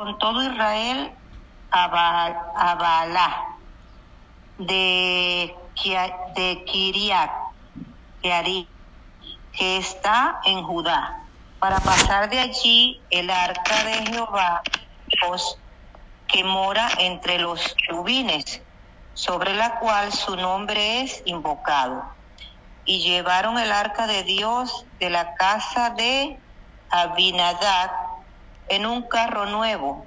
con todo Israel a, Baalá de, de que está en Judá, para pasar de allí el arca de Jehová, que mora entre los rubines, sobre la cual su nombre es invocado. Y llevaron el arca de Dios de la casa de Abinadab en un carro nuevo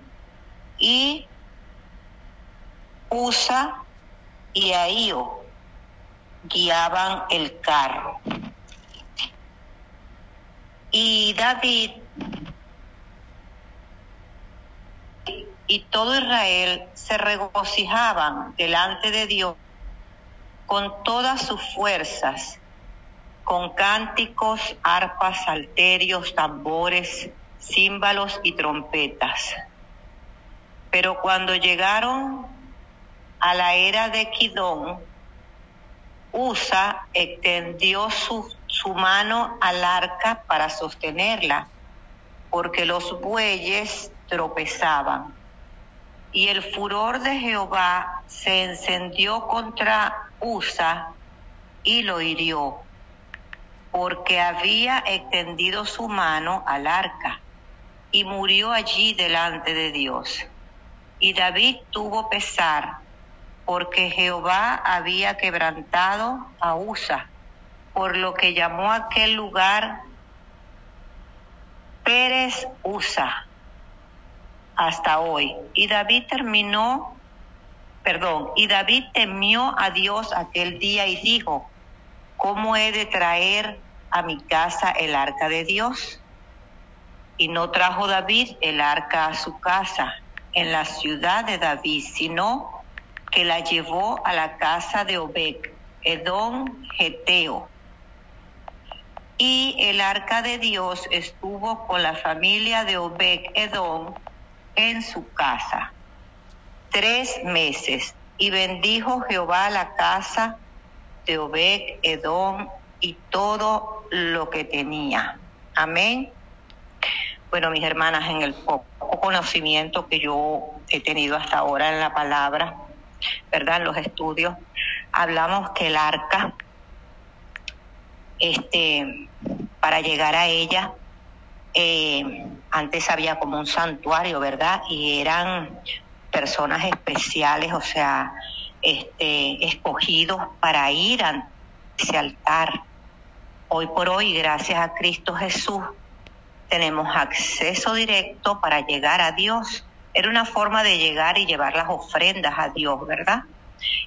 y Usa y Ahío guiaban el carro. Y David y todo Israel se regocijaban delante de Dios con todas sus fuerzas, con cánticos, arpas, salterios, tambores, címbalos y trompetas. Pero cuando llegaron a la era de Kidón, Usa extendió su, su mano al arca para sostenerla, porque los bueyes tropezaban. Y el furor de Jehová se encendió contra Usa y lo hirió, porque había extendido su mano al arca y murió allí delante de Dios. Y David tuvo pesar, porque Jehová había quebrantado a Usa, por lo que llamó aquel lugar Pérez Usa hasta hoy. Y David terminó, perdón, y David temió a Dios aquel día y dijo, ¿cómo he de traer a mi casa el arca de Dios? Y no trajo David el arca a su casa en la ciudad de David, sino que la llevó a la casa de Obed, Edom Geteo. Y el arca de Dios estuvo con la familia de Obed Edom en su casa tres meses. Y bendijo Jehová la casa de Obed Edom y todo lo que tenía. Amén. Bueno, mis hermanas, en el poco conocimiento que yo he tenido hasta ahora en la palabra, ¿verdad? En los estudios, hablamos que el arca, este, para llegar a ella, eh, antes había como un santuario, ¿verdad? Y eran personas especiales, o sea, este, escogidos para ir a ese altar. Hoy por hoy, gracias a Cristo Jesús, tenemos acceso directo para llegar a Dios. Era una forma de llegar y llevar las ofrendas a Dios, ¿verdad?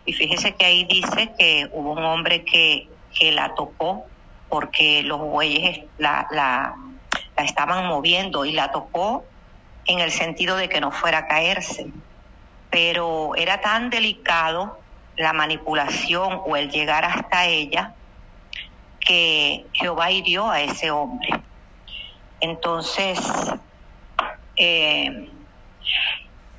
Y fíjese que ahí dice que hubo un hombre que, que la tocó porque los bueyes la, la, la estaban moviendo y la tocó en el sentido de que no fuera a caerse. Pero era tan delicado la manipulación o el llegar hasta ella que Jehová hirió a ese hombre. Entonces, eh,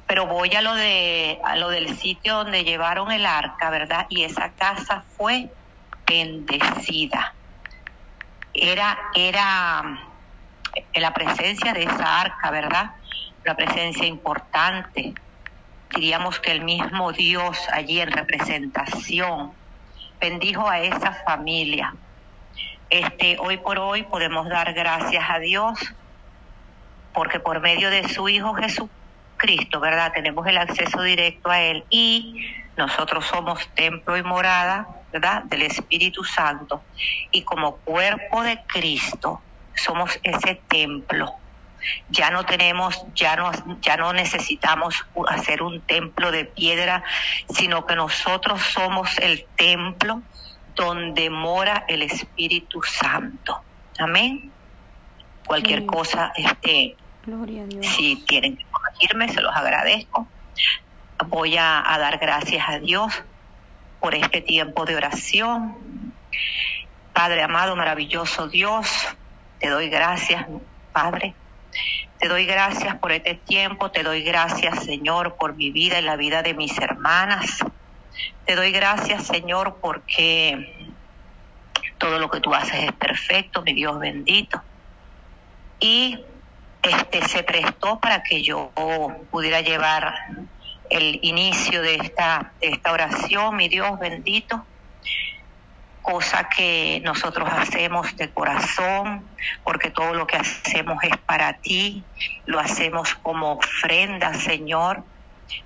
pero voy a lo de lo del sitio donde llevaron el arca, ¿verdad? Y esa casa fue bendecida. Era era la presencia de esa arca, ¿verdad? La presencia importante. Diríamos que el mismo Dios allí en representación bendijo a esa familia este, hoy por hoy podemos dar gracias a Dios porque por medio de su Hijo Jesucristo, ¿verdad? Tenemos el acceso directo a Él y nosotros somos templo y morada, ¿verdad? Del Espíritu Santo y como cuerpo de Cristo somos ese templo. Ya no tenemos, ya no, ya no necesitamos hacer un templo de piedra, sino que nosotros somos el templo donde mora el Espíritu Santo. Amén. Cualquier cosa, este, si tienen que corregirme, se los agradezco. Voy a, a dar gracias a Dios por este tiempo de oración. Padre amado, maravilloso Dios, te doy gracias, Padre. Te doy gracias por este tiempo, te doy gracias, Señor, por mi vida y la vida de mis hermanas. Te doy gracias, Señor, porque todo lo que tú haces es perfecto, mi Dios bendito. Y este, se prestó para que yo pudiera llevar el inicio de esta, de esta oración, mi Dios bendito, cosa que nosotros hacemos de corazón, porque todo lo que hacemos es para ti, lo hacemos como ofrenda, Señor,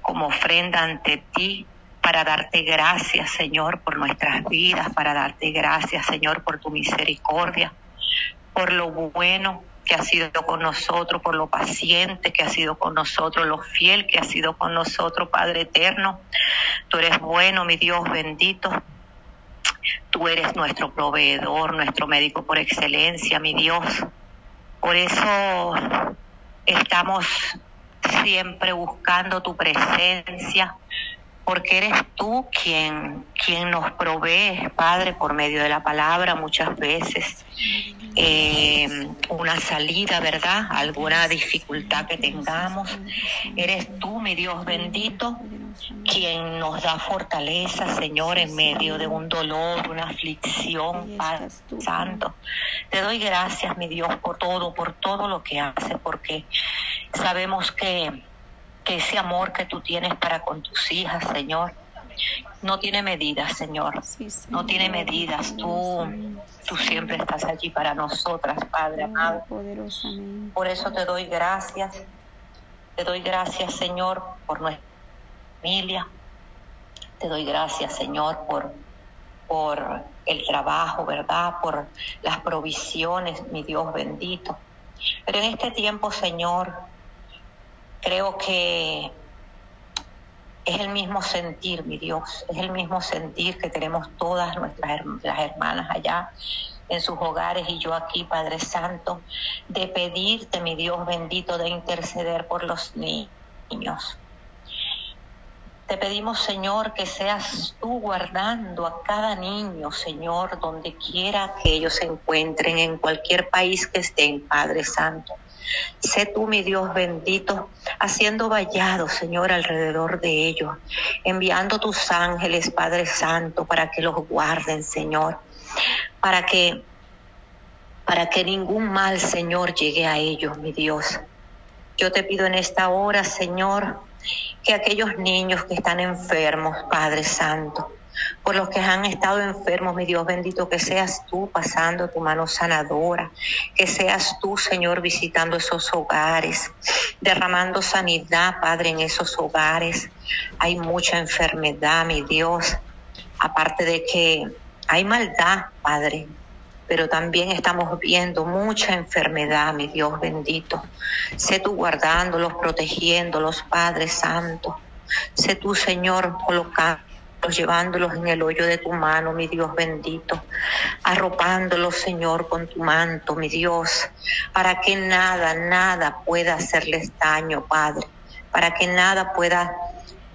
como ofrenda ante ti, para darte gracias, Señor, por nuestras vidas, para darte gracias, Señor, por tu misericordia, por lo bueno que ha sido con nosotros, por lo paciente que ha sido con nosotros, lo fiel que ha sido con nosotros, Padre eterno. Tú eres bueno, mi Dios bendito. Tú eres nuestro proveedor, nuestro médico por excelencia, mi Dios. Por eso estamos siempre buscando tu presencia, porque eres tú quien, quien nos provee, Padre, por medio de la palabra muchas veces eh, una salida, ¿verdad? Alguna dificultad que tengamos. Eres tú, mi Dios bendito, quien nos da fortaleza, Señor, en medio de un dolor, una aflicción, Padre Santo. Te doy gracias, mi Dios, por todo, por todo lo que hace, porque sabemos que que ese amor que tú tienes para con tus hijas, Señor, no tiene medidas, Señor. No tiene medidas. Tú, tú siempre estás allí para nosotras, Padre amado. Por eso te doy gracias. Te doy gracias, Señor, por nuestra familia. Te doy gracias, Señor, por, por el trabajo, ¿verdad? Por las provisiones, mi Dios bendito. Pero en este tiempo, Señor, creo que es el mismo sentir, mi Dios, es el mismo sentir que tenemos todas nuestras las hermanas allá en sus hogares y yo aquí, Padre Santo, de pedirte, mi Dios bendito, de interceder por los niños. Te pedimos, Señor, que seas tú guardando a cada niño, Señor, donde quiera que ellos se encuentren, en cualquier país que estén, Padre Santo. Sé tú, mi Dios bendito, haciendo vallado, Señor, alrededor de ellos, enviando tus ángeles, Padre Santo, para que los guarden, Señor, para que para que ningún mal, Señor, llegue a ellos, mi Dios. Yo te pido en esta hora, Señor, que aquellos niños que están enfermos, Padre Santo, por los que han estado enfermos, mi Dios bendito, que seas tú pasando tu mano sanadora, que seas tú, Señor, visitando esos hogares, derramando sanidad, Padre, en esos hogares. Hay mucha enfermedad, mi Dios, aparte de que hay maldad, Padre, pero también estamos viendo mucha enfermedad, mi Dios bendito. Sé tú guardándolos, protegiéndolos, Padre Santo. Sé tú, Señor, colocando llevándolos en el hoyo de tu mano, mi Dios bendito, arropándolos, Señor, con tu manto, mi Dios, para que nada, nada pueda hacerles daño, Padre, para que nada pueda,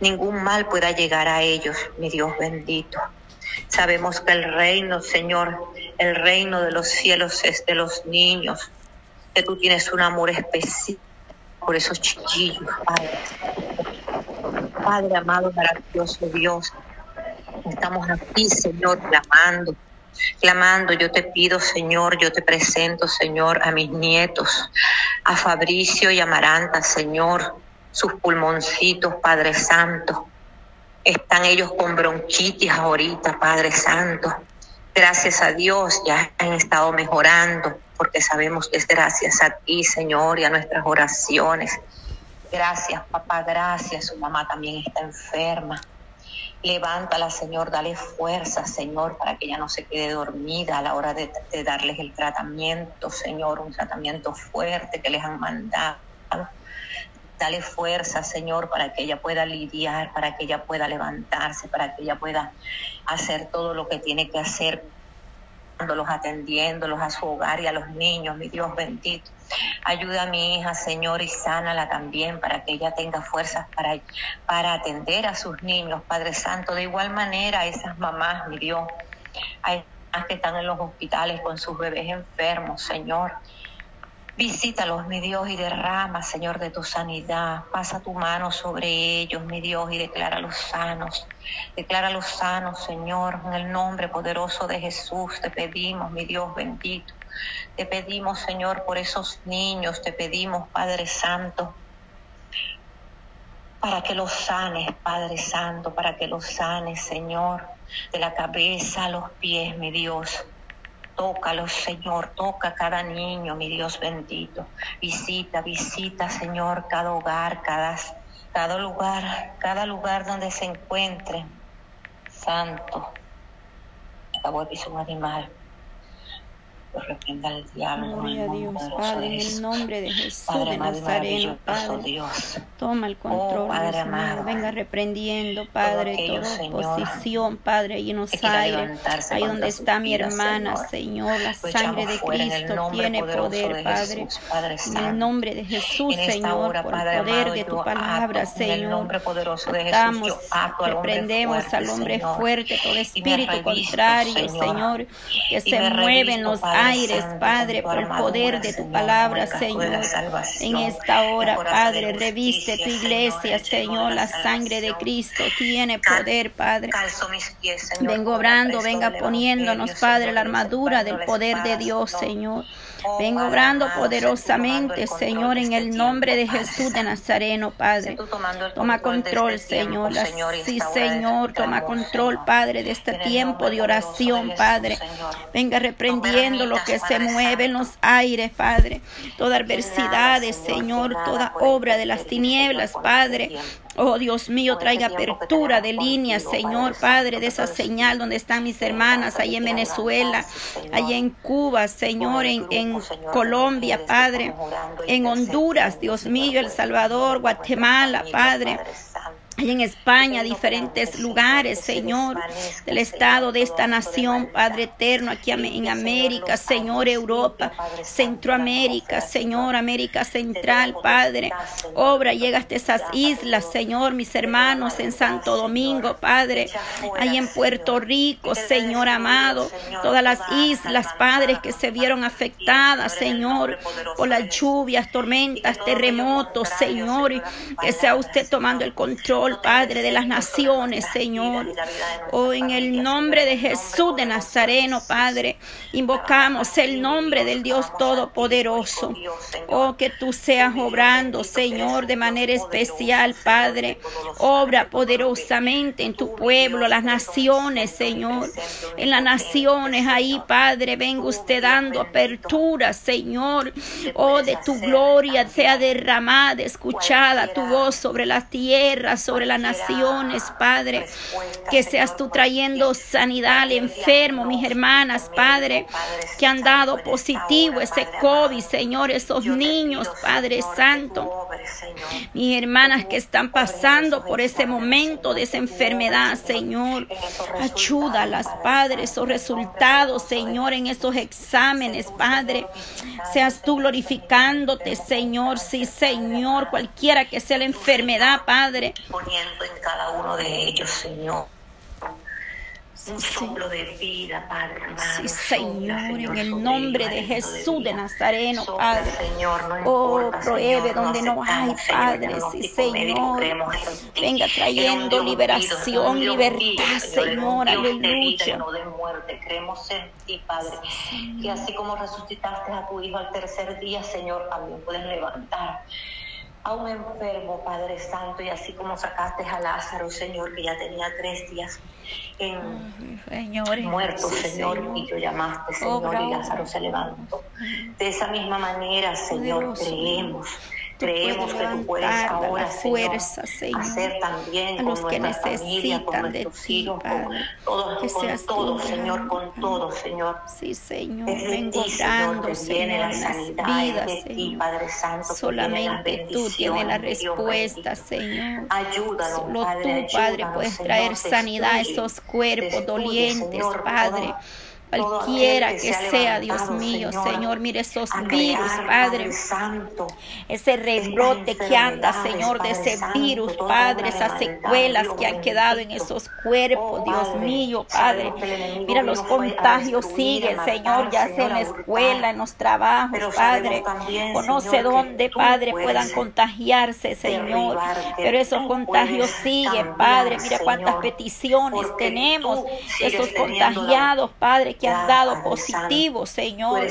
ningún mal pueda llegar a ellos, mi Dios bendito. Sabemos que el reino, Señor, el reino de los cielos es de los niños, que tú tienes un amor especial por esos chiquillos, Padre. Padre amado, maravilloso Dios, Estamos aquí, Señor, clamando, clamando. Yo te pido, Señor, yo te presento, Señor, a mis nietos, a Fabricio y a Maranta, Señor, sus pulmoncitos, Padre Santo. Están ellos con bronquitis ahorita, Padre Santo. Gracias a Dios ya han estado mejorando, porque sabemos que es gracias a ti, Señor, y a nuestras oraciones. Gracias, papá, gracias. Su mamá también está enferma. Levántala, Señor, dale fuerza, Señor, para que ella no se quede dormida a la hora de, darles el tratamiento, Señor, un tratamiento fuerte que les han mandado. Dale fuerza, Señor, para que ella pueda lidiar, para que ella pueda levantarse, para que ella pueda hacer todo lo que tiene que hacer los atendiéndolos a su hogar y a los niños, mi Dios bendito. Ayuda a mi hija, Señor, y sánala también para que ella tenga fuerzas para, para atender a sus niños, Padre Santo. De igual manera, a esas mamás, mi Dios, a esas que están en los hospitales con sus bebés enfermos, Señor. Visítalos, mi Dios, y derrama, Señor, de tu sanidad. Pasa tu mano sobre ellos, mi Dios, y declara los sanos. Declara los sanos, Señor, en el nombre poderoso de Jesús. Te pedimos, mi Dios bendito. Te pedimos, Señor, por esos niños, te pedimos, Padre Santo, para que los sanes, Padre Santo, para que los sanes, Señor, de la cabeza a los pies, mi Dios. Tócalos, Señor, toca cada niño, mi Dios bendito. Visita, visita, Señor, cada hogar, cada, cada lugar, cada lugar donde se encuentre. Santo. Acabo de pisar un animal reprenda al diablo. Gloria a Dios, Padre, en el nombre de Jesús de Nazareno, Padre. Dios. Toma el control, oh, Padre mío. Venga reprendiendo, Padre, toda oposición, Padre, y nos aire. Ahí donde está mi hermana, Señor, la sangre de Cristo tiene poder, Padre. En el nombre de Jesús, Señor, por el poder de tu palabra, Señor. Estamos, reprendemos al hombre fuerte, todo espíritu contrario, Señor, que se mueve en los aires, Padre, por el poder de tu palabra, Señor. En esta hora, Padre, reviste tu iglesia, Señor. La sangre de Cristo tiene poder, Padre. Vengo obrando, venga poniéndonos, Padre, la armadura del poder de Dios, Señor. Vengo obrando poderosamente, Señor, en el nombre de Jesús de Nazareno, Padre. Toma control, Señor. Sí, Señor, toma control, Padre, de este tiempo de oración, Padre. Venga reprendiendo lo que se mueve en los aires, Padre. Toda adversidad, Señor, toda obra de las tinieblas, Padre. Oh Dios mío, traiga apertura de líneas, Señor Padre, de esa señal donde están mis hermanas, ahí en Venezuela, allí en Cuba, Señor, en, en Colombia, Padre, en Honduras, Dios mío, El Salvador, Guatemala, Padre hay en España, diferentes lugares, Señor, del estado de esta nación, Padre eterno, aquí en América, Señor, Europa, Centroamérica, Señor, América Central, Padre. Obra, llega hasta esas islas, Señor, mis hermanos, en Santo Domingo, Padre, ahí en Puerto Rico, Señor amado, todas las islas, Padres, que se vieron afectadas, Señor, por las lluvias, tormentas, terremotos, Señor, que sea usted tomando el control Padre de las naciones, Señor. Oh, en el nombre de Jesús de Nazareno, Padre, invocamos el nombre del Dios Todopoderoso. Oh, que tú seas obrando, Señor, de manera especial, Padre. Obra poderosamente en tu pueblo, las naciones, Señor. En las naciones ahí, Padre, venga usted dando apertura, Señor. Oh, de tu gloria sea derramada, escuchada tu voz sobre las tierras, sobre las naciones, Padre. Que seas tú trayendo sanidad al enfermo, mis hermanas, Padre, que han dado positivo ese COVID, Señor, esos niños, Padre Santo. Mis hermanas que están pasando por ese momento de esa enfermedad, Señor. Ayúdalas, Padre, esos resultados, Señor, en esos exámenes, Padre. Seas tú glorificándote, Señor. Sí, Señor, cualquiera que sea la enfermedad, Padre en cada uno de ellos, Señor. Un soplo de vida, Padre Sí, Señor, en el nombre de Jesús de Nazareno, Padre. Oh, prohíbe donde no hay, Padre. Sí, Señor. Venga trayendo liberación, libertad, Señor. Aleluya. Creemos en ti, Padre. Que así como resucitaste a tu Hijo al tercer día, Señor, también puedes levantar a un enfermo, Padre Santo, y así como sacaste a Lázaro, Señor, que ya tenía tres días en muerto, Señor, y yo llamaste, Señor, y Lázaro se levantó. De esa misma manera, Señor, creemos Creemos que tú puedes ahora, fuerza, Señor, hacer también a los con que necesitan familia, de ti, Padre. Todos, que seas con todo, Señor, con todo, Señor. Sí, Señor, es vengo orando, Señor, en las vidas, Señor. Ti, Padre Santo, Solamente tú tienes la respuesta, Señor. Ayúdanos, Solo tú, Padre, puedes traer sanidad a esos cuerpos dolientes, Padre cualquiera que sea, Dios mío, Señor, mire esos virus, Padre, ese rebrote que anda, Señor, de ese virus, Padre, esas secuelas que han quedado en esos cuerpos, Dios mío, Padre, mira, los contagios siguen, Señor, ya sea en la escuela, en los trabajos, Padre, o no sé dónde, Padre, puedan contagiarse, Señor, pero esos contagios siguen, Padre, mira cuántas peticiones tenemos, esos contagiados, Padre, que han dado positivo, Señor.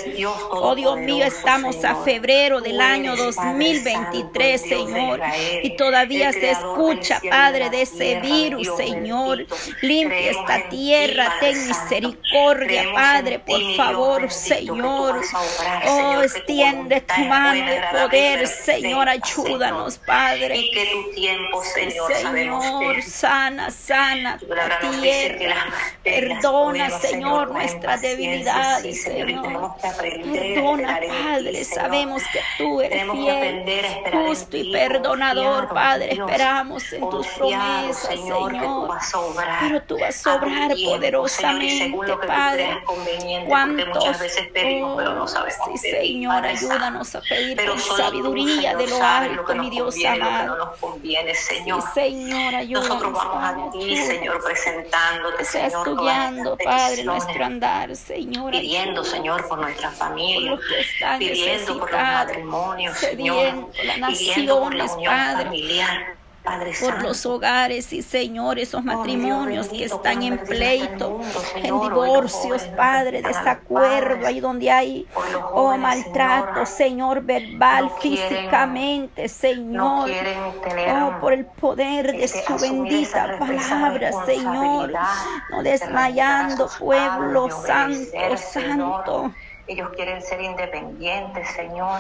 Oh Dios mío, estamos a febrero del año 2023, Señor. Y todavía se escucha, Padre, de ese virus, Señor. Limpia esta tierra, ten misericordia, Padre, por favor, Señor. Oh, extiende tu mano de poder, Señor. Ayúdanos, Padre. Y que tu tiempo, Señor, Señor sana, sana la tierra. Perdona, Señor, nuestras debilidades, Señor. Perdona, Padre. Sabemos que tú eres fiel, justo y perdonador, Padre. Esperamos en tus promesas, Señor. Pero tú vas a obrar poderosamente, Padre. ¿Cuántos? sí, Señor, ayúdanos a pedir con sabiduría de lo alto, mi Dios amado. Señor. Sí, Señor, ayúdanos. Nosotros vamos a ti, Señor, presentándote, Señor. estudiando, Padre, nuestro andar, Señor. Pidiendo, Señor, por nuestra familia. Pidiendo por los matrimonios, Señor. Las naciones, Padre. Familiar por los hogares y Señor, esos oh, matrimonios que están en pleito, en divorcios, Padre, desacuerdo, ahí donde hay oh maltrato, Señor, verbal, físicamente, Señor, oh por el poder de su bendita palabra, Señor, no desmayando, pueblo santo, santo. Ellos quieren ser independientes, Señor.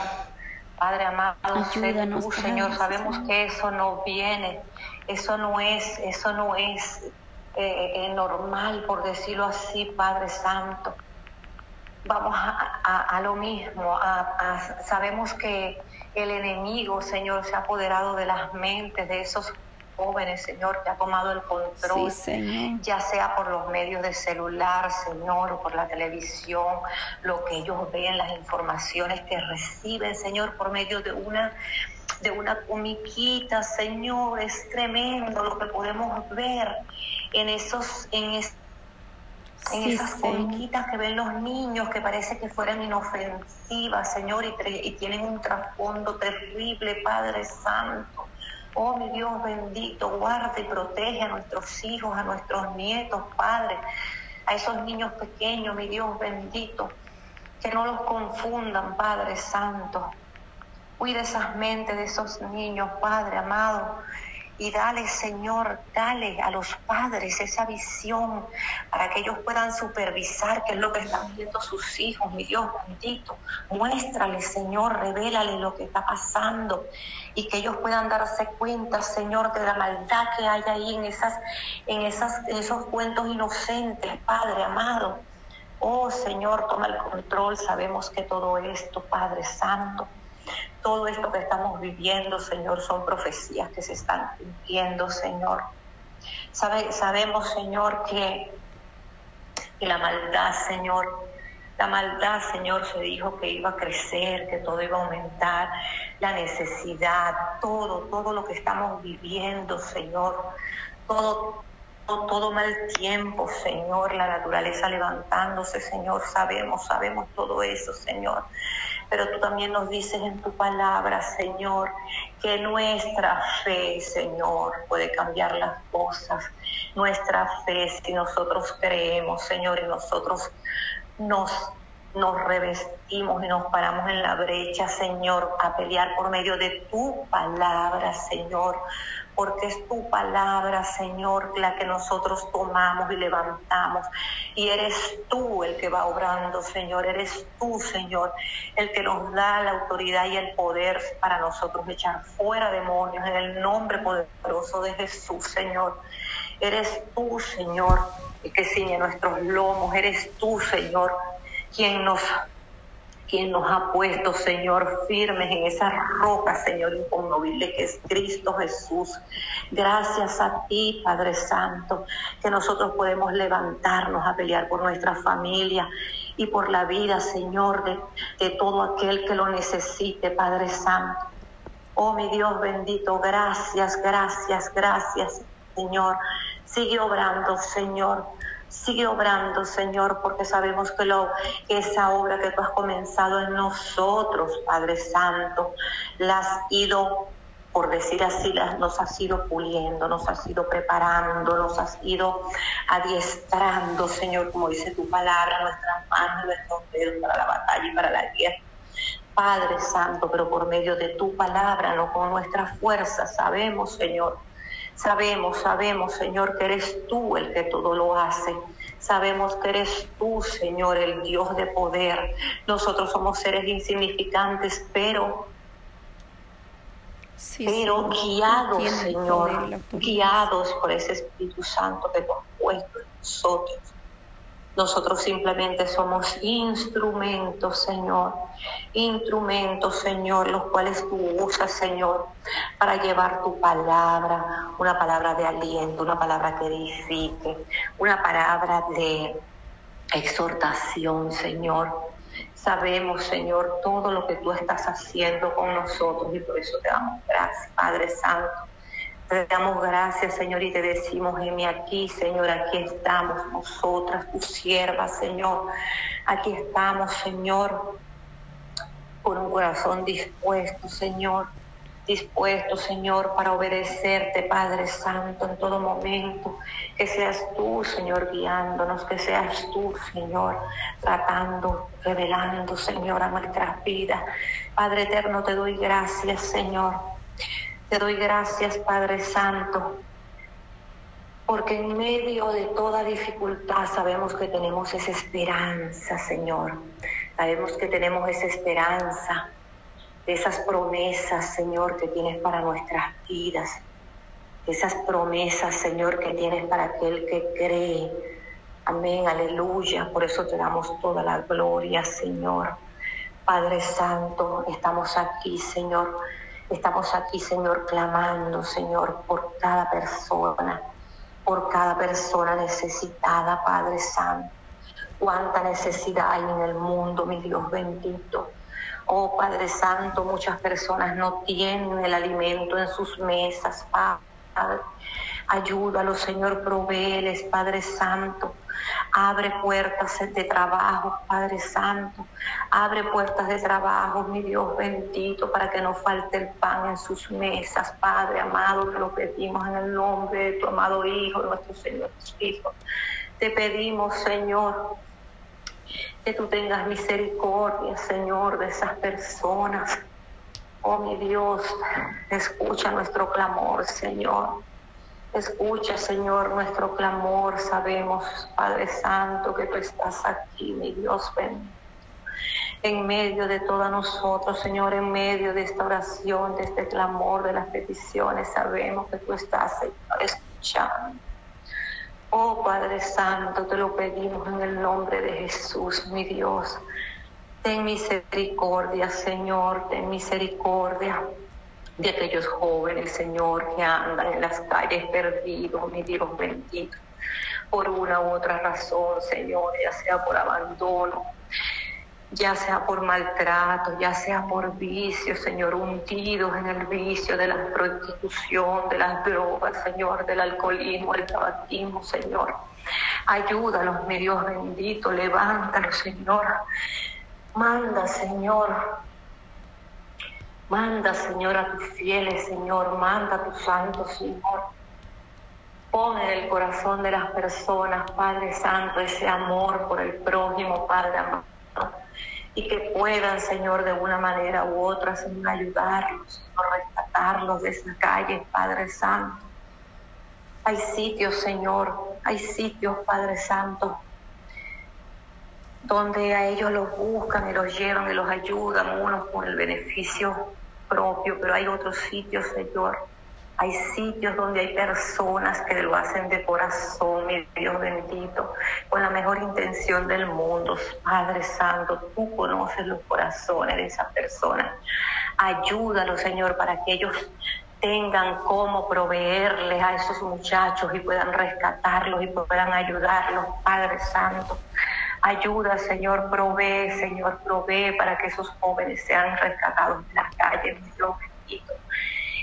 Padre amado, tú, Señor, sabemos que eso no viene, eso no es, eso no es eh, eh, normal, por decirlo así, Padre Santo. Vamos a, lo mismo, sabemos que el enemigo, Señor, se ha apoderado de las mentes de esos jóvenes, Señor, que ha tomado el control, ya sea por los medios de celular, Señor, o por la televisión, lo que ellos ven, las informaciones que reciben, Señor, por medio de una de una comiquita, Señor, es tremendo lo que podemos ver en esos en en esas comiquitas que ven los niños que parece que fueran inofensivas, Señor, y, y tienen un trasfondo terrible, Padre Santo. Oh, mi Dios bendito, guarda y protege a nuestros hijos, a nuestros nietos, Padre, a esos niños pequeños, mi Dios bendito, que no los confundan, Padre Santo. Cuida esas mentes de esos niños, Padre amado, y dale, Señor, dale a los padres esa visión para que ellos puedan supervisar qué es lo que están viendo sus hijos, mi Dios bendito. Muéstrale, Señor, revélale lo que está pasando y que ellos puedan darse cuenta, Señor, de la maldad que hay ahí en esas en esas en esos cuentos inocentes, Padre amado. Oh, Señor, toma el control. Sabemos que todo esto, Padre Santo, todo esto que estamos viviendo, Señor, son profecías que se están cumpliendo, Señor. Sabe, sabemos, Señor, que, la maldad, Señor, la maldad, Señor, se dijo que iba a crecer, que todo iba a aumentar, la necesidad, todo, todo lo que estamos viviendo, Señor, todo, todo, mal tiempo, Señor, la naturaleza levantándose, Señor, sabemos, sabemos todo eso, Señor pero tú también nos dices en tu palabra, Señor, que nuestra fe, Señor, puede cambiar las cosas. Nuestra fe, si nosotros creemos, Señor, y nosotros nos nos revestimos y nos paramos en la brecha, Señor, a pelear por medio de tu palabra, Señor, porque es tu palabra, Señor, la que nosotros tomamos y levantamos. Y eres tú el que va obrando, Señor, eres tú, Señor, el que nos da la autoridad y el poder para nosotros echar fuera demonios en el nombre poderoso de Jesús, Señor. Eres tú, Señor, el que ciñe nuestros lomos, eres tú, Señor, quien nos quien nos ha puesto, Señor, firmes en esa roca, Señor, inconmovible que es Cristo Jesús. Gracias a ti, Padre Santo, que nosotros podemos levantarnos a pelear por nuestra familia y por la vida, Señor, de, de todo aquel que lo necesite, Padre Santo. Oh, mi Dios bendito, gracias, gracias, gracias, Señor. Sigue obrando, Señor. Sigue obrando, Señor, porque sabemos que, lo, esa obra que tú has comenzado en nosotros, Padre Santo, la has ido por decir así, nos has ido puliendo, nos has ido preparando, nos has ido adiestrando, Señor, como dice tu palabra, nuestras manos, nuestros dedos para la batalla y para la guerra. Padre Santo, pero por medio de tu palabra, no con nuestra fuerza, sabemos, Señor, sabemos, sabemos, Señor, que eres tú el que todo lo hace. Sabemos que eres tú, Señor, el Dios de poder. Nosotros somos seres insignificantes, pero pero guiados, Señor, guiados por ese Espíritu Santo que has puesto en nosotros. Nosotros simplemente somos instrumentos, Señor, instrumentos, Señor, los cuales tú usas, Señor, para llevar tu palabra, una palabra de aliento, una palabra que edifique, una palabra de exhortación, Señor. Sabemos, Señor, todo lo que tú estás haciendo con nosotros y por eso te damos gracias, Padre Santo. Te damos gracias, Señor, y te decimos, heme aquí, Señor, aquí estamos nosotras, tus siervas, Señor. Aquí estamos, Señor, con un corazón dispuesto, Señor dispuesto, Señor, para obedecerte, Padre Santo, en todo momento. Que seas tú, Señor, guiándonos, que seas tú, Señor, tratando, revelando, Señor, a nuestras vidas. Padre eterno, te doy gracias, Señor. Te doy gracias, Padre Santo, porque en medio de toda dificultad sabemos que tenemos esa esperanza, Señor. Sabemos que tenemos esa esperanza de esas promesas, Señor, que tienes para nuestras vidas, esas promesas, Señor, que tienes para aquel que cree. Amén, aleluya. Por eso te damos toda la gloria, Señor. Padre Santo, estamos aquí, Señor. Estamos aquí, Señor, clamando, Señor, por cada persona, por cada persona necesitada, Padre Santo. Cuánta necesidad hay en el mundo, mi Dios bendito. Oh Padre Santo, muchas personas no tienen el alimento en sus mesas, Padre. Ayúdalos, Señor, proveeles, Padre Santo. Abre puertas de trabajo, Padre Santo. Abre puertas de trabajo, mi Dios bendito, para que no falte el pan en sus mesas, Padre amado. Te lo pedimos en el nombre de tu amado Hijo, nuestro Señor Jesucristo. Te pedimos, Señor, que tú tengas misericordia, Señor, de esas personas. Oh mi Dios, escucha nuestro clamor, Señor. Escucha, Señor, nuestro clamor. Sabemos, Padre Santo, que tú estás aquí, mi Dios bendito. En medio de todos nosotros, Señor, en medio de esta oración, de este clamor, de las peticiones, sabemos que tú estás, Señor, escuchando. Oh Padre Santo, te lo pedimos en el nombre de Jesús, mi Dios. Ten misericordia, Señor, ten misericordia de aquellos jóvenes, Señor, que andan en las calles perdidos, mi Dios bendito, por una u otra razón, Señor, ya sea por abandono, ya sea por maltrato, ya sea por vicio, Señor, hundidos en el vicio de la prostitución, de las drogas, Señor, del alcoholismo, el tabaquismo, Señor. Ayúdalos, mi Dios bendito, levántalos, Señor. Manda, Señor. Manda, Señor, a tus fieles, Señor. Manda a tus santos, Señor. Pon en el corazón de las personas, Padre Santo, ese amor por el prójimo, Padre amado y que puedan, Señor, de una manera u otra, Señor, ayudarlos, Señor, rescatarlos de esa calle, Padre Santo. Hay sitios, Señor, hay sitios, Padre Santo, donde a ellos los buscan y los llevan y los ayudan, unos con el beneficio propio, pero hay otros sitios, Señor, hay sitios donde hay personas que lo hacen de corazón, mi Dios bendito, con la mejor intención del mundo. Padre Santo, tú conoces los corazones de esas personas. Ayúdalos, Señor, para que ellos tengan cómo proveerles a esos muchachos y puedan rescatarlos y puedan ayudarlos, Padre Santo. Ayuda, Señor, provee, Señor, provee para que esos jóvenes sean rescatados de las calles, mi Dios bendito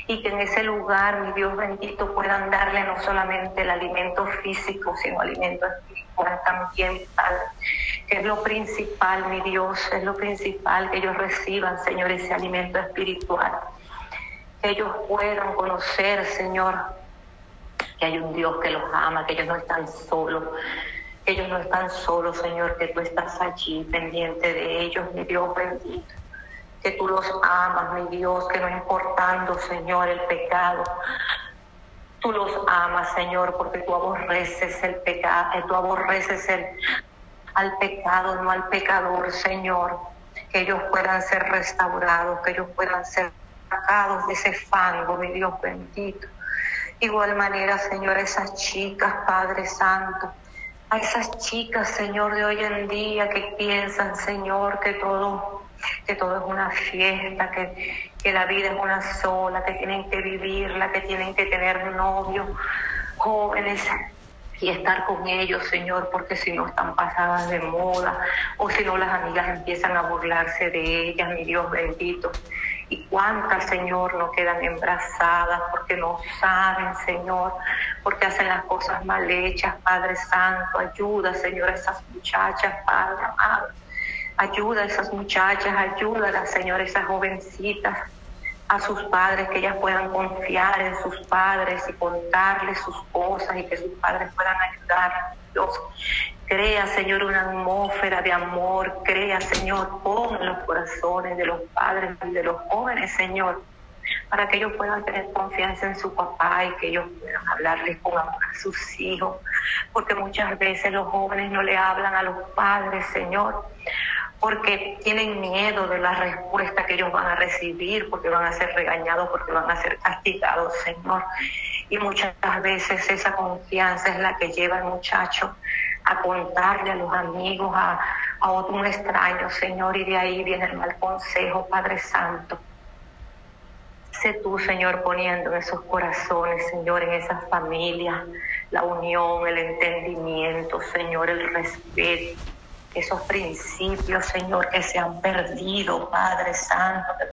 y que en ese lugar, mi Dios bendito, puedan darle no solamente el alimento físico, sino alimento espiritual también, Padre, que es lo principal, mi Dios, es lo principal que ellos reciban, Señor, ese alimento espiritual. que ellos puedan conocer, Señor, que hay un Dios que los ama, que ellos no están solos, ellos no están solos, Señor, que tú estás allí pendiente de ellos, mi Dios bendito que tú los amas, mi Dios, que no importando, Señor, el pecado, tú los amas, Señor, porque tú aborreces el pecado, eh, tú aborreces el, al pecado, no al pecador, Señor, que ellos puedan ser restaurados, que ellos puedan ser sacados de ese fango, mi Dios bendito. Igual manera, Señor, esas chicas, Padre Santo, a esas chicas, Señor, de hoy en día que piensan, Señor, que todo que todo es una fiesta, que, que la vida es una sola, que tienen que vivirla, que tienen que tener novios jóvenes y estar con ellos, Señor, porque si no están pasadas de moda o si no las amigas empiezan a burlarse de ellas, mi Dios bendito. Y cuántas, Señor, no quedan embarazadas porque no saben, Señor, porque hacen las cosas mal hechas, Padre Santo. Ayuda, Señor, a esas muchachas, Padre amado. Ayuda a esas muchachas, ayuda a las señoras, esas jovencitas, a sus padres, que ellas puedan confiar en sus padres y contarles sus cosas y que sus padres puedan ayudar. Dios, crea, Señor, una atmósfera de amor, crea, Señor, pon los corazones de los padres y de los jóvenes, Señor, para que ellos puedan tener confianza en su papá y que ellos puedan hablarles con amor a sus hijos, porque muchas veces los jóvenes no le hablan a los padres, Señor, porque tienen miedo de la respuesta que ellos van a recibir, porque van a ser regañados, porque van a ser castigados, Señor. Y muchas veces esa confianza es la que lleva al muchacho a contarle a los amigos, a, a otro extraño, Señor, y de ahí viene el mal consejo, Padre Santo. Sé tú, Señor, poniendo en esos corazones, Señor, en esas familias, la unión, el entendimiento, Señor, el respeto esos principios, Señor, que se han perdido, Padre Santo,